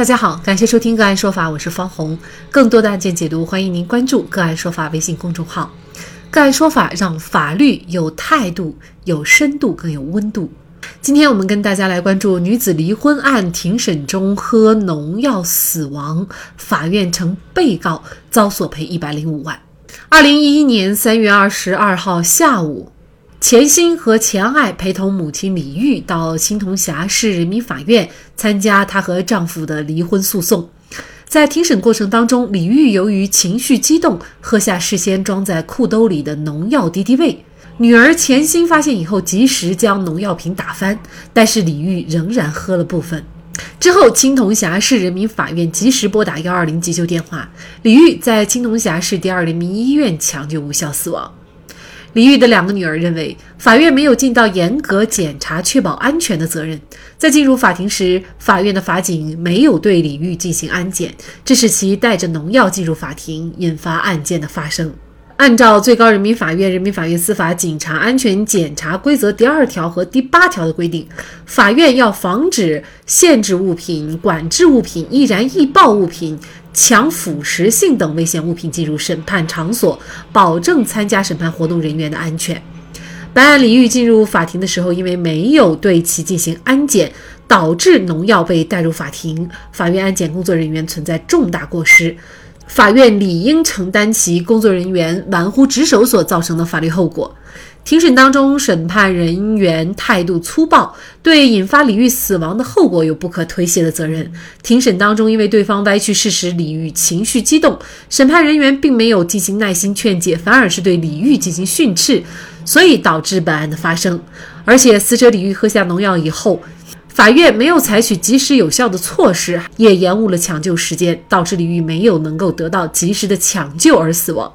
大家好，感谢收听个案说法，我是方红。更多的案件解读，欢迎您关注个案说法微信公众号。个案说法让法律有态度、有深度、更有温度。今天我们跟大家来关注女子离婚案庭审中喝农药死亡，法院称被告遭索赔一百零五万。二零一一年三月二十二号下午。钱鑫和钱爱陪同母亲李玉到青铜峡市人民法院参加她和丈夫的离婚诉讼。在庭审过程当中，李玉由于情绪激动，喝下事先装在裤兜里的农药敌敌畏。女儿钱鑫发现以后，及时将农药瓶打翻，但是李玉仍然喝了部分。之后，青铜峡市人民法院及时拨打幺二零急救电话，李玉在青铜峡市第二人民医院抢救无效死亡。李玉的两个女儿认为，法院没有尽到严格检查、确保安全的责任。在进入法庭时，法院的法警没有对李玉进行安检，这使其带着农药进入法庭，引发案件的发生。按照最高人民法院人民法院司法警察安全检查规则第二条和第八条的规定，法院要防止限制物品、管制物品、易燃易爆物品。强腐蚀性等危险物品进入审判场所，保证参加审判活动人员的安全。本案李玉进入法庭的时候，因为没有对其进行安检，导致农药被带入法庭，法院安检工作人员存在重大过失，法院理应承担其工作人员玩忽职守所造成的法律后果。庭审当中，审判人员态度粗暴，对引发李玉死亡的后果有不可推卸的责任。庭审当中，因为对方歪曲事实，李玉情绪激动，审判人员并没有进行耐心劝解，反而是对李玉进行训斥，所以导致本案的发生。而且，死者李玉喝下农药以后，法院没有采取及时有效的措施，也延误了抢救时间，导致李玉没有能够得到及时的抢救而死亡。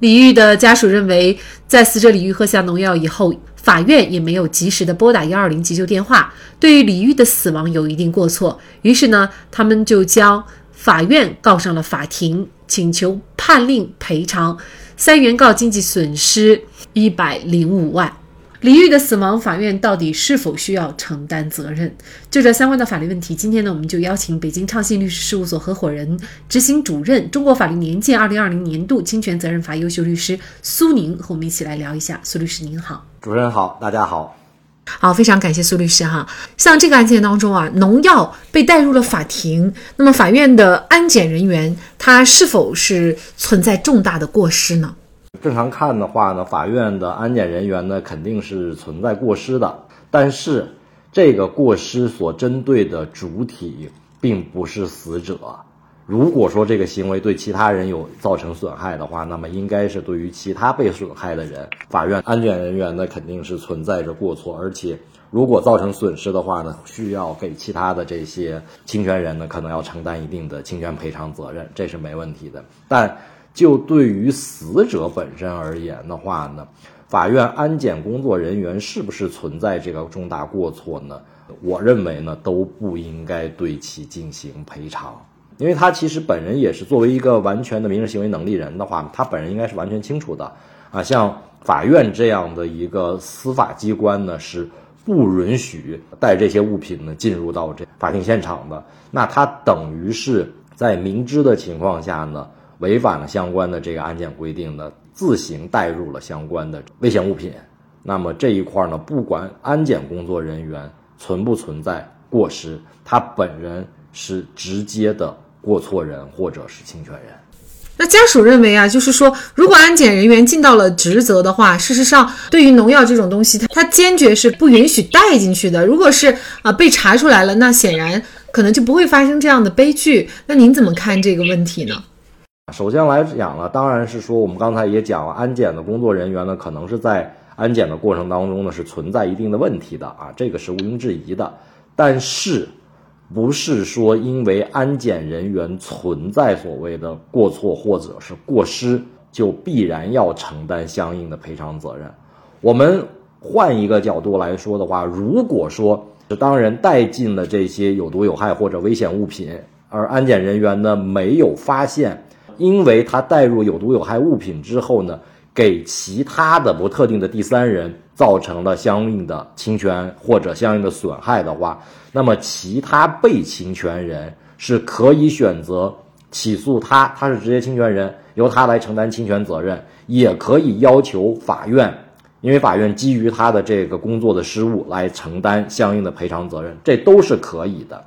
李玉的家属认为，在死者李玉喝下农药以后，法院也没有及时的拨打幺二零急救电话，对于李玉的死亡有一定过错。于是呢，他们就将法院告上了法庭，请求判令赔偿三原告经济损失一百零五万。李玉的死亡，法院到底是否需要承担责任？就这相关的法律问题，今天呢，我们就邀请北京畅信律师事务所合伙人、执行主任、中国法律年鉴二零二零年度侵权责任法优秀律师苏宁和我们一起来聊一下。苏律师您好，主任好，大家好，好，非常感谢苏律师哈。像这个案件当中啊，农药被带入了法庭，那么法院的安检人员他是否是存在重大的过失呢？正常看的话呢，法院的安检人员呢肯定是存在过失的，但是这个过失所针对的主体并不是死者。如果说这个行为对其他人有造成损害的话，那么应该是对于其他被损害的人，法院安检人员呢肯定是存在着过错，而且如果造成损失的话呢，需要给其他的这些侵权人呢可能要承担一定的侵权赔偿责任，这是没问题的，但。就对于死者本身而言的话呢，法院安检工作人员是不是存在这个重大过错呢？我认为呢都不应该对其进行赔偿，因为他其实本人也是作为一个完全的民事行为能力人的话，他本人应该是完全清楚的啊。像法院这样的一个司法机关呢，是不允许带这些物品呢进入到这法庭现场的。那他等于是在明知的情况下呢。违反了相关的这个安检规定的，自行带入了相关的危险物品，那么这一块呢，不管安检工作人员存不存在过失，他本人是直接的过错人或者是侵权人。那家属认为啊，就是说，如果安检人员尽到了职责的话，事实上，对于农药这种东西，他他坚决是不允许带进去的。如果是啊被查出来了，那显然可能就不会发生这样的悲剧。那您怎么看这个问题呢？首先来讲呢，当然是说我们刚才也讲了，安检的工作人员呢，可能是在安检的过程当中呢，是存在一定的问题的啊，这个是毋庸置疑的。但是，不是说因为安检人员存在所谓的过错或者是过失，就必然要承担相应的赔偿责任。我们换一个角度来说的话，如果说是当人带进了这些有毒有害或者危险物品，而安检人员呢没有发现。因为他带入有毒有害物品之后呢，给其他的不特定的第三人造成了相应的侵权或者相应的损害的话，那么其他被侵权人是可以选择起诉他，他是直接侵权人，由他来承担侵权责任，也可以要求法院，因为法院基于他的这个工作的失误来承担相应的赔偿责任，这都是可以的。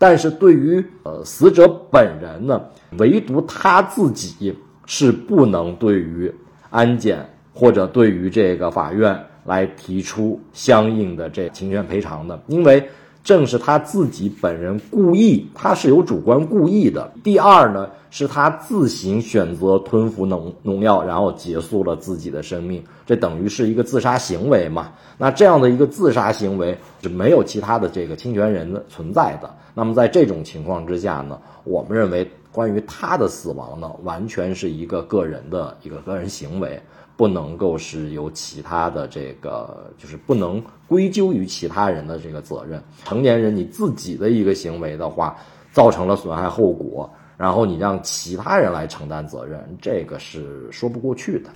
但是对于呃死者本人呢，唯独他自己是不能对于安检或者对于这个法院来提出相应的这侵权赔偿的，因为。正是他自己本人故意，他是有主观故意的。第二呢，是他自行选择吞服农农药，然后结束了自己的生命，这等于是一个自杀行为嘛？那这样的一个自杀行为是没有其他的这个侵权人的存在的。那么在这种情况之下呢，我们认为关于他的死亡呢，完全是一个个人的一个个人行为。不能够是由其他的这个，就是不能归咎于其他人的这个责任。成年人你自己的一个行为的话，造成了损害后果，然后你让其他人来承担责任，这个是说不过去的。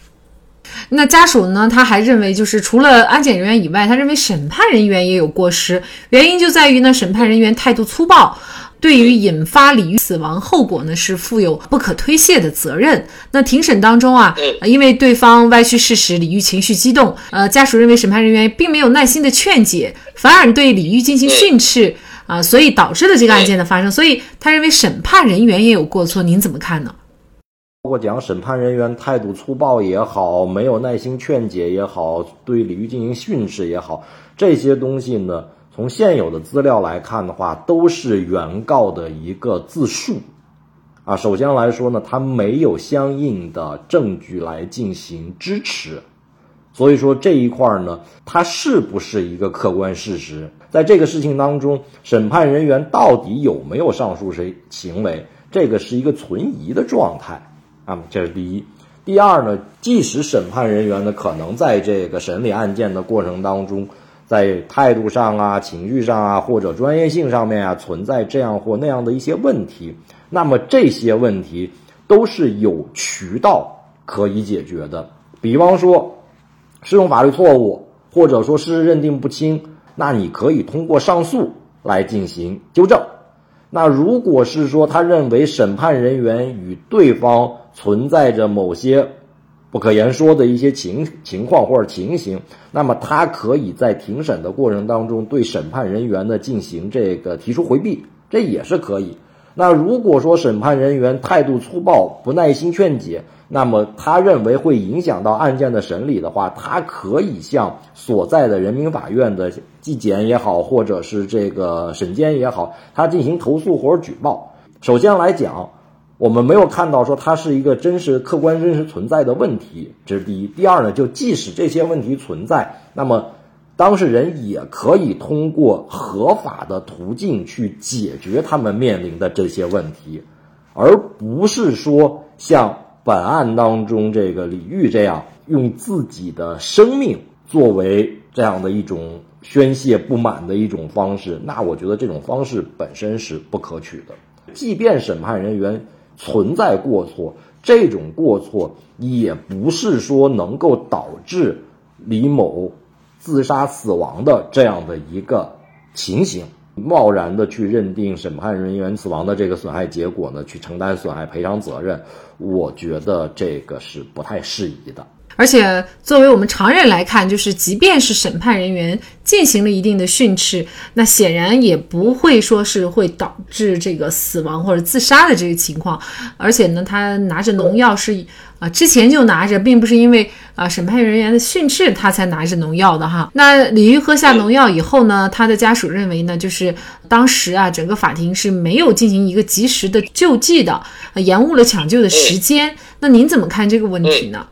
那家属呢？他还认为，就是除了安检人员以外，他认为审判人员也有过失，原因就在于呢，审判人员态度粗暴。对于引发李玉死亡后果呢，是负有不可推卸的责任。那庭审当中啊，因为对方歪曲事实，李玉情绪激动，呃，家属认为审判人员并没有耐心的劝解，反而对李玉进行训斥啊，所以导致了这个案件的发生。所以他认为审判人员也有过错，您怎么看呢？包括讲审判人员态度粗暴也好，没有耐心劝解也好，对李玉进行训斥也好，这些东西呢？从现有的资料来看的话，都是原告的一个自述，啊，首先来说呢，他没有相应的证据来进行支持，所以说这一块呢，它是不是一个客观事实？在这个事情当中，审判人员到底有没有上述谁行为，这个是一个存疑的状态啊，这是第一。第二呢，即使审判人员呢，可能在这个审理案件的过程当中。在态度上啊、情绪上啊，或者专业性上面啊，存在这样或那样的一些问题，那么这些问题都是有渠道可以解决的。比方说，适用法律错误，或者说事实认定不清，那你可以通过上诉来进行纠正。那如果是说他认为审判人员与对方存在着某些。不可言说的一些情情况或者情形，那么他可以在庭审的过程当中对审判人员呢进行这个提出回避，这也是可以。那如果说审判人员态度粗暴、不耐心劝解，那么他认为会影响到案件的审理的话，他可以向所在的人民法院的纪检也好，或者是这个审监也好，他进行投诉或者举报。首先来讲。我们没有看到说它是一个真实、客观、真实存在的问题，这是第一。第二呢，就即使这些问题存在，那么当事人也可以通过合法的途径去解决他们面临的这些问题，而不是说像本案当中这个李玉这样用自己的生命作为这样的一种宣泄不满的一种方式。那我觉得这种方式本身是不可取的，即便审判人员。存在过错，这种过错也不是说能够导致李某自杀死亡的这样的一个情形。贸然的去认定审判人员死亡的这个损害结果呢，去承担损害赔偿责任，我觉得这个是不太适宜的。而且，作为我们常人来看，就是即便是审判人员进行了一定的训斥，那显然也不会说是会导致这个死亡或者自杀的这个情况。而且呢，他拿着农药是啊，之前就拿着，并不是因为啊审判人员的训斥他才拿着农药的哈。那李玉喝下农药以后呢，他的家属认为呢，就是当时啊，整个法庭是没有进行一个及时的救济的，延误了抢救的时间。那您怎么看这个问题呢？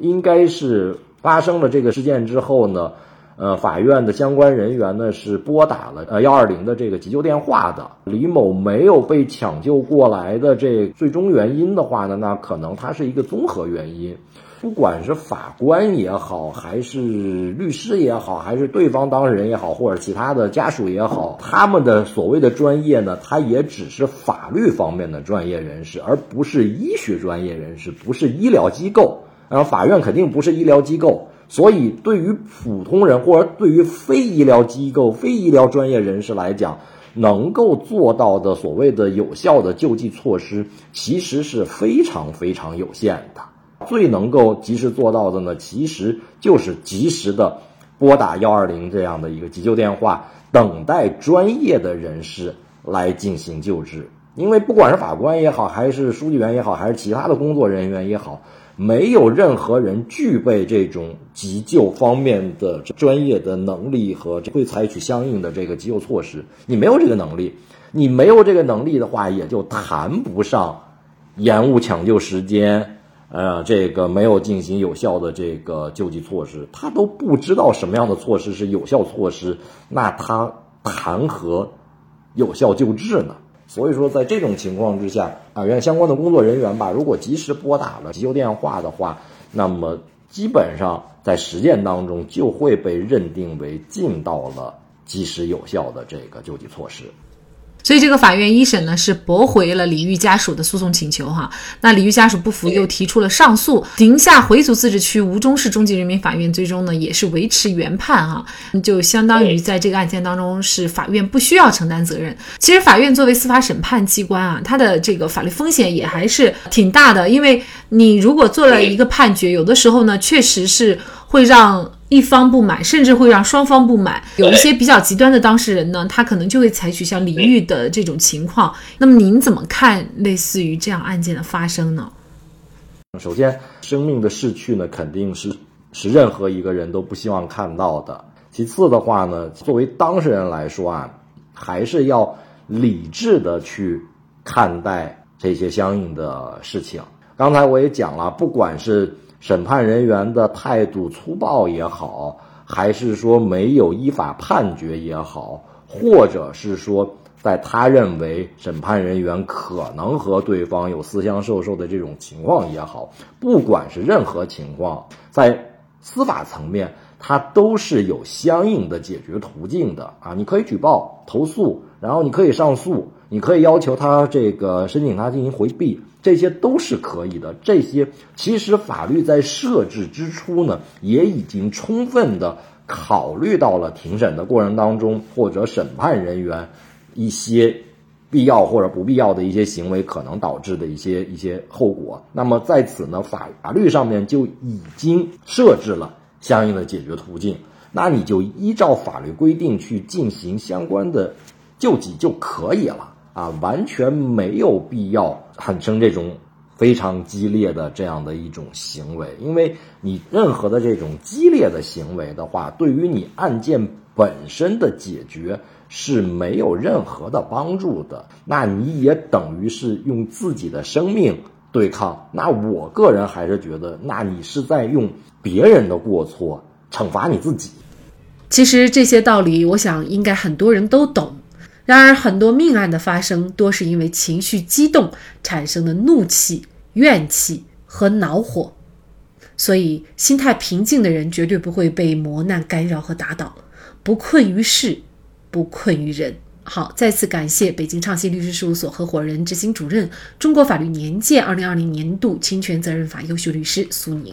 应该是发生了这个事件之后呢，呃，法院的相关人员呢是拨打了呃幺二零的这个急救电话的。李某没有被抢救过来的这最终原因的话呢，那可能它是一个综合原因。不管是法官也好，还是律师也好，还是对方当事人也好，或者其他的家属也好，他们的所谓的专业呢，他也只是法律方面的专业人士，而不是医学专业人士，不是医疗机构。然后法院肯定不是医疗机构，所以对于普通人或者对于非医疗机构、非医疗专业人士来讲，能够做到的所谓的有效的救济措施，其实是非常非常有限的。最能够及时做到的呢，其实就是及时的拨打幺二零这样的一个急救电话，等待专业的人士来进行救治。因为不管是法官也好，还是书记员也好，还是其他的工作人员也好，没有任何人具备这种急救方面的专业的能力和会采取相应的这个急救措施。你没有这个能力，你没有这个能力的话，也就谈不上延误抢救时间。呃，这个没有进行有效的这个救济措施，他都不知道什么样的措施是有效措施，那他谈何有效救治呢？所以说，在这种情况之下，法院相关的工作人员吧，如果及时拨打了急救电话的话，那么基本上在实践当中就会被认定为尽到了及时有效的这个救济措施。所以这个法院一审呢是驳回了李玉家属的诉讼请求哈，那李玉家属不服又提出了上诉，宁夏回族自治区吴忠市中级人民法院最终呢也是维持原判哈，就相当于在这个案件当中是法院不需要承担责任。其实法院作为司法审判机关啊，它的这个法律风险也还是挺大的，因为你如果做了一个判决，有的时候呢确实是会让。一方不满，甚至会让双方不满。有一些比较极端的当事人呢，他可能就会采取像李玉的这种情况。那么您怎么看类似于这样案件的发生呢？首先，生命的逝去呢，肯定是是任何一个人都不希望看到的。其次的话呢，作为当事人来说啊，还是要理智的去看待这些相应的事情。刚才我也讲了，不管是。审判人员的态度粗暴也好，还是说没有依法判决也好，或者是说在他认为审判人员可能和对方有私相授受的这种情况也好，不管是任何情况，在司法层面，它都是有相应的解决途径的啊！你可以举报、投诉，然后你可以上诉，你可以要求他这个申请他进行回避。这些都是可以的。这些其实法律在设置之初呢，也已经充分的考虑到了庭审的过程当中，或者审判人员一些必要或者不必要的一些行为可能导致的一些一些后果。那么在此呢，法法律上面就已经设置了相应的解决途径。那你就依照法律规定去进行相关的救济就可以了。啊，完全没有必要产生这种非常激烈的这样的一种行为，因为你任何的这种激烈的行为的话，对于你案件本身的解决是没有任何的帮助的。那你也等于是用自己的生命对抗。那我个人还是觉得，那你是在用别人的过错惩罚你自己。其实这些道理，我想应该很多人都懂。然而，很多命案的发生多是因为情绪激动产生的怒气、怨气和恼火，所以心态平静的人绝对不会被磨难干扰和打倒，不困于事，不困于人。好，再次感谢北京畅信律师事务所合伙人、执行主任、中国法律年鉴二零二零年度侵权责任法优秀律师苏宁。